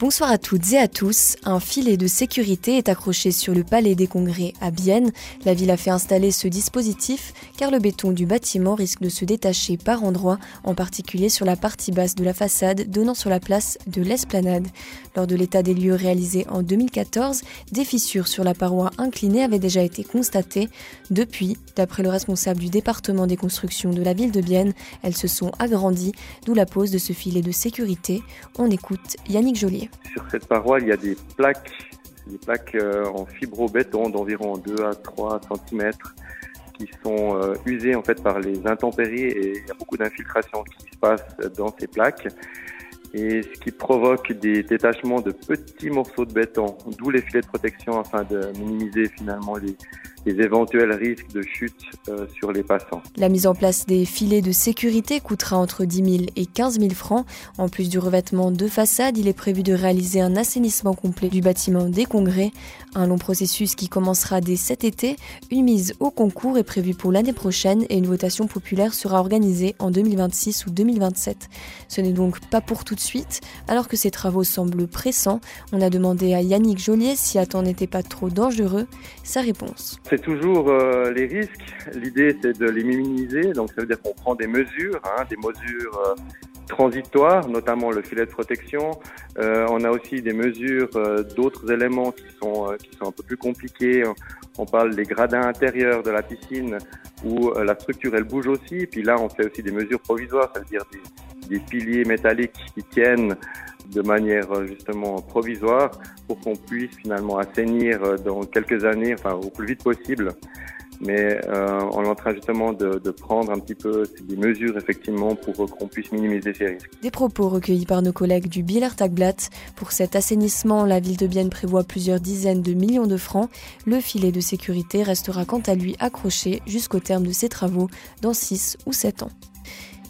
Bonsoir à toutes et à tous. Un filet de sécurité est accroché sur le palais des congrès à Bienne. La ville a fait installer ce dispositif car le béton du bâtiment risque de se détacher par endroits, en particulier sur la partie basse de la façade donnant sur la place de l'Esplanade. Lors de l'état des lieux réalisé en 2014, des fissures sur la paroi inclinée avaient déjà été constatées. Depuis, d'après le responsable du département des constructions de la ville de Bienne, elles se sont agrandies, d'où la pose de ce filet de sécurité. On écoute Yannick Joliet. Sur cette paroi, il y a des plaques, des plaques euh, en fibro-béton d'environ 2 à 3 cm qui sont euh, usées en fait par les intempéries et il y a beaucoup d'infiltration qui se passe dans ces plaques. Et ce qui provoque des détachements de petits morceaux de béton, d'où les filets de protection afin de minimiser finalement les, les éventuels risques de chute euh, sur les passants. La mise en place des filets de sécurité coûtera entre 10 000 et 15 000 francs. En plus du revêtement de façade, il est prévu de réaliser un assainissement complet du bâtiment des congrès. Un long processus qui commencera dès cet été. Une mise au concours est prévue pour l'année prochaine et une votation populaire sera organisée en 2026 ou 2027. Ce n'est donc pas pour tout de suite. Alors que ces travaux semblent pressants, on a demandé à Yannick Joliet si temps n'était pas trop dangereux. Sa réponse. C'est toujours euh, les risques. L'idée, c'est de les minimiser. Donc, ça veut dire qu'on prend des mesures, hein, des mesures euh, transitoires, notamment le filet de protection. Euh, on a aussi des mesures d'autres éléments qui sont qui sont un peu plus compliqués. On parle des gradins intérieurs de la piscine où la structure elle bouge aussi. Puis là, on fait aussi des mesures provisoires, ça veut dire des, des piliers métalliques qui tiennent de manière euh, justement provisoire pour qu'on puisse finalement assainir euh, dans quelques années, enfin au plus vite possible. Mais euh, on est en train justement de, prendre un petit peu des mesures effectivement pour qu'on puisse minimiser ces risques. Des propos recueillis par nos collègues du Biller Tagblatt. Pour cet assainissement, la ville de Bienne prévoit plusieurs dizaines de millions de francs. Le filet de sécurité restera quant à lui accroché jusqu'au terme de ses travaux dans 6 ou 7 ans.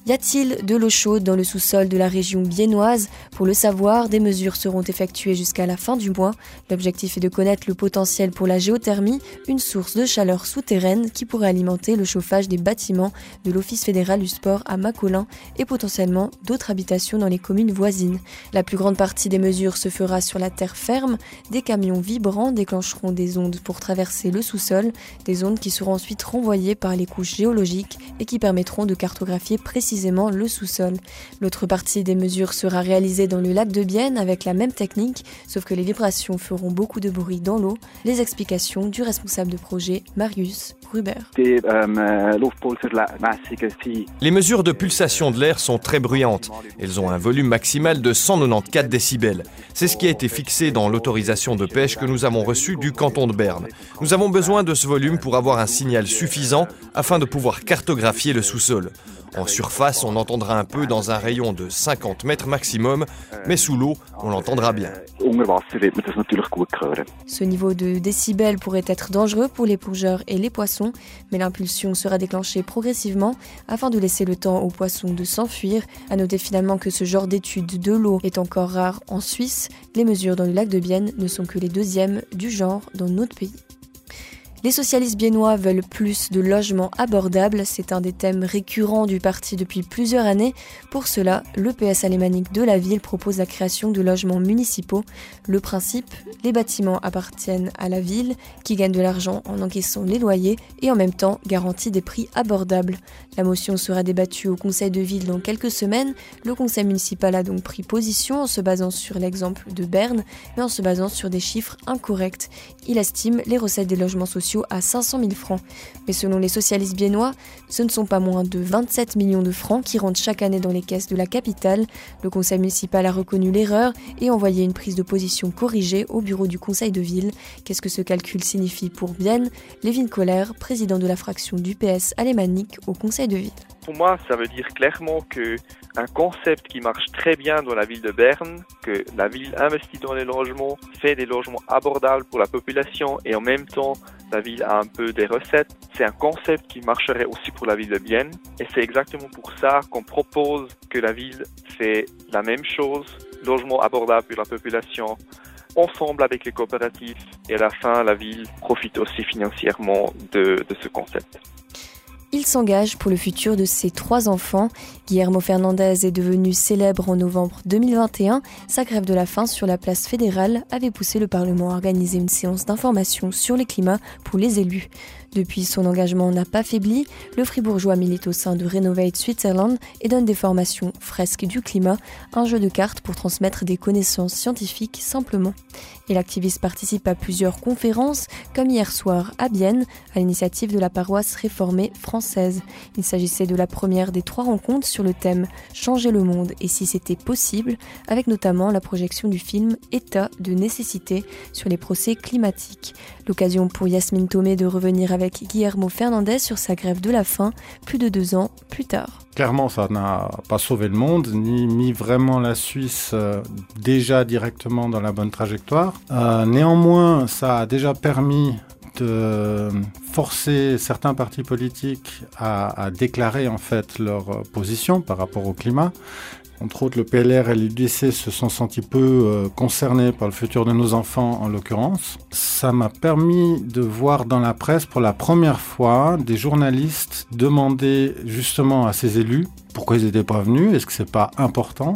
Y a-t-il de l'eau chaude dans le sous-sol de la région biennoise? Pour le savoir, des mesures seront effectuées jusqu'à la fin du mois. L'objectif est de connaître le potentiel pour la géothermie, une source de chaleur souterraine qui pourrait alimenter le chauffage des bâtiments de l'Office fédéral du sport à Macolin et potentiellement d'autres habitations dans les communes voisines. La plus grande partie des mesures se fera sur la terre ferme. Des camions vibrants déclencheront des ondes pour traverser le sous-sol, des ondes qui seront ensuite renvoyées par les couches géologiques et qui permettront de cartographier précisément précisément le sous-sol. L'autre partie des mesures sera réalisée dans le lac de Bienne avec la même technique, sauf que les vibrations feront beaucoup de bruit dans l'eau. Les explications du responsable de projet, Marius Ruber. Les mesures de pulsation de l'air sont très bruyantes. Elles ont un volume maximal de 194 décibels. C'est ce qui a été fixé dans l'autorisation de pêche que nous avons reçue du canton de Berne. Nous avons besoin de ce volume pour avoir un signal suffisant afin de pouvoir cartographier le sous-sol. En surface, on entendra un peu dans un rayon de 50 mètres maximum, mais sous l'eau, on l'entendra bien. Ce niveau de décibels pourrait être dangereux pour les plongeurs et les poissons, mais l'impulsion sera déclenchée progressivement afin de laisser le temps aux poissons de s'enfuir. À noter finalement que ce genre d'étude de l'eau est encore rare en Suisse. Les mesures dans le lac de Bienne ne sont que les deuxièmes du genre dans notre pays. Les socialistes biennois veulent plus de logements abordables, c'est un des thèmes récurrents du parti depuis plusieurs années. Pour cela, le PS alémanique de la ville propose la création de logements municipaux. Le principe, les bâtiments appartiennent à la ville, qui gagne de l'argent en encaissant les loyers et en même temps garantit des prix abordables. La motion sera débattue au conseil de ville dans quelques semaines. Le conseil municipal a donc pris position en se basant sur l'exemple de Berne, mais en se basant sur des chiffres incorrects. Il estime les recettes des logements sociaux à 500 000 francs. Mais selon les socialistes biennois, ce ne sont pas moins de 27 millions de francs qui rentrent chaque année dans les caisses de la capitale. Le conseil municipal a reconnu l'erreur et envoyé une prise de position corrigée au bureau du conseil de ville. Qu'est-ce que ce calcul signifie pour Bienne Lévin Kohler, président de la fraction du PS alémanique au conseil de ville. Pour moi, ça veut dire clairement que un concept qui marche très bien dans la ville de Berne, que la ville investit dans les logements, fait des logements abordables pour la population et en même temps la ville a un peu des recettes. C'est un concept qui marcherait aussi pour la ville de Bienne et c'est exactement pour ça qu'on propose que la ville fait la même chose, logement abordable pour la population, ensemble avec les coopératives et à la fin la ville profite aussi financièrement de ce concept. Il s'engage pour le futur de ses trois enfants. Guillermo Fernandez est devenu célèbre en novembre 2021. Sa grève de la faim sur la place fédérale avait poussé le Parlement à organiser une séance d'information sur les climats pour les élus. Depuis, son engagement n'a pas faibli. Le fribourgeois milite au sein de Renovate Switzerland et donne des formations fresques du climat, un jeu de cartes pour transmettre des connaissances scientifiques simplement. Et l'activiste participe à plusieurs conférences, comme hier soir à Bienne, à l'initiative de la paroisse réformée Il s'agissait de la première des trois rencontres sur le thème Changer le monde et si c'était possible, avec notamment la projection du film État de nécessité sur les procès climatiques. L'occasion pour Yasmine Thomé de revenir avec Guillermo Fernandez sur sa grève de la faim plus de deux ans plus tard. Clairement, ça n'a pas sauvé le monde, ni mis vraiment la Suisse euh, déjà directement dans la bonne trajectoire. Euh, néanmoins, ça a déjà permis de forcer certains partis politiques à, à, déclarer en fait leur position par rapport au climat. Entre autres, le PLR et l'UDC se sont sentis peu euh, concernés par le futur de nos enfants en l'occurrence. Ça m'a permis de voir dans la presse pour la première fois des journalistes demander justement à ces élus pourquoi ils n'étaient pas venus, est-ce que c'est pas important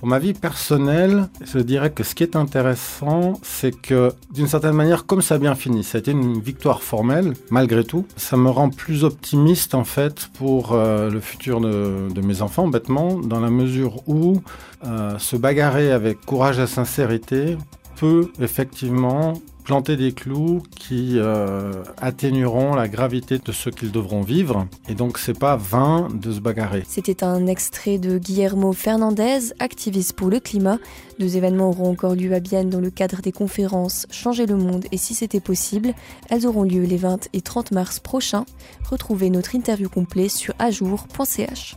pour ma vie personnelle, je dirais que ce qui est intéressant, c'est que d'une certaine manière, comme ça a bien fini, ça a été une victoire formelle, malgré tout, ça me rend plus optimiste en fait pour euh, le futur de, mes enfants, bêtement, dans la mesure où euh, se bagarrer avec courage et sincérité peut effectivement planter des clous qui euh, atténueront la gravité de ce qu'ils devront vivre. Et donc, c'est pas vain de se bagarrer. C'était un extrait de Guillermo Fernandez, activiste pour le climat. Deux événements auront encore lieu à Bienne dans le cadre des conférences Changer le monde et si c'était possible. Elles auront lieu les 20 et 30 mars prochains. Retrouvez notre interview complet sur ajour.ch.